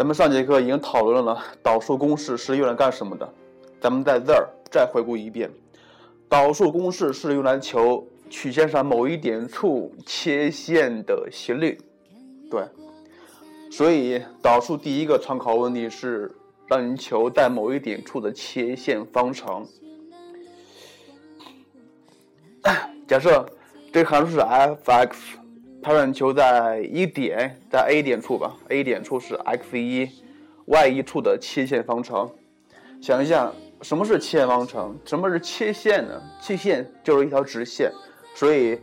咱们上节课已经讨论了导数公式是用来干什么的，咱们在这儿再回顾一遍。导数公式是用来求曲线上某一点处切线的斜率，对。所以导数第一个参考问题是让你求在某一点处的切线方程。假设这个函数是 f(x)。它让求在一点，在 A 点处吧，A 点处是 x 一，y 一处的切线方程。想一下，什么是切线方程？什么是切线呢？切线就是一条直线，所以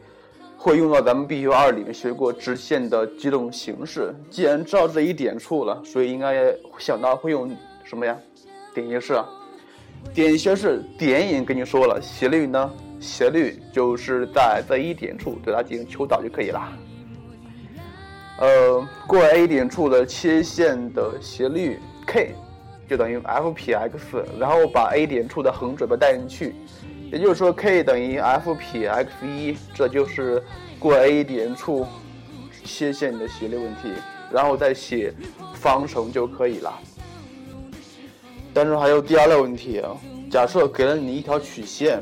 会用到咱们必修二里面学过直线的几种形式。既然知道这一点处了，所以应该想到会用什么呀？点形式。点形式点已经跟你说了，斜率呢？斜率就是在这一点处对它进行求导就可以了。呃，过 A 点处的切线的斜率 k 就等于 f 撇 x，然后把 A 点处的横坐标带进去，也就是说 k 等于 f 撇 x 一，这就是过 A 点处切线的斜率问题，然后再写方程就可以了。但是还有第二类问题啊，假设给了你一条曲线，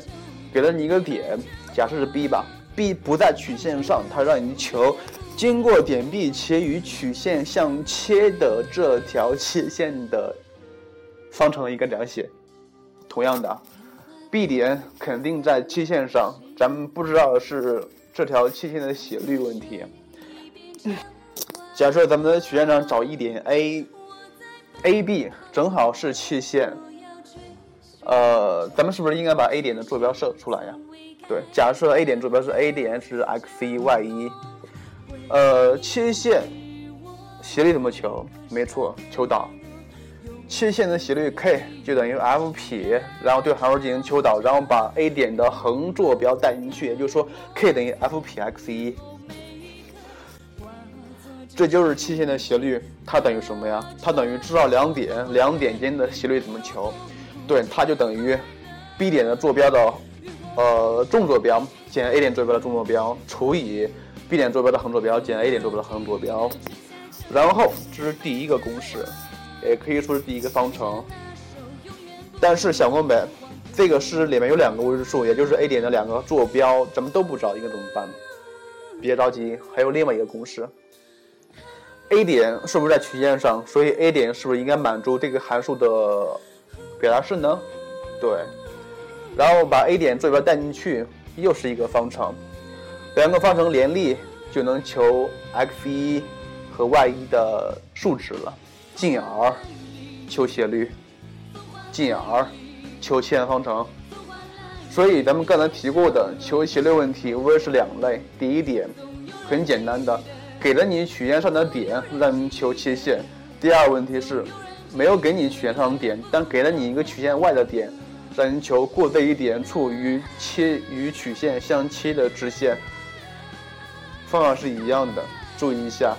给了你一个点，假设是 B 吧，B 不在曲线上，它让你求。经过点 B 且与曲线相切的这条切线的方程应该怎样写？同样的，B 点肯定在切线上，咱们不知道是这条切线的斜率问题。假设咱们在曲线上找一点 A，AB 正好是切线，呃，咱们是不是应该把 A 点的坐标设出来呀？对，假设 A 点坐标是 A 点是 x 一 y 一。呃，切线斜率怎么求？没错，求导。切线的斜率 k 就等于 f 撇，然后对函数进行求导，然后把 A 点的横坐标带进去，也就是说 k 等于 f 撇 x 一。这就是切线的斜率，它等于什么呀？它等于知道两点，两点间的斜率怎么求？对，它就等于 B 点的坐标的呃纵坐标减 A 点坐标的纵坐标除以。B 点坐标的横坐标减 A 点坐标的横坐标，然后这是第一个公式，也可以说是第一个方程。但是想问呗，这个式里面有两个未知数，也就是 A 点的两个坐标，咱们都不知道，应该怎么办？别着急，还有另外一个公式。A 点是不是在曲线上？所以 A 点是不是应该满足这个函数的表达式呢？对。然后把 A 点坐标带进去，又是一个方程。两个方程联立就能求 x 一和 y 一的数值了，进而求斜率，进而求切线方程。所以咱们刚才提过的求斜率问题无非是两类：第一点很简单的，给了你曲线上的点让你求切线；第二问题是没有给你曲线上的点，但给了你一个曲线外的点，让你求过这一点处与切与曲线相切的直线。方法是一样的，注意一下。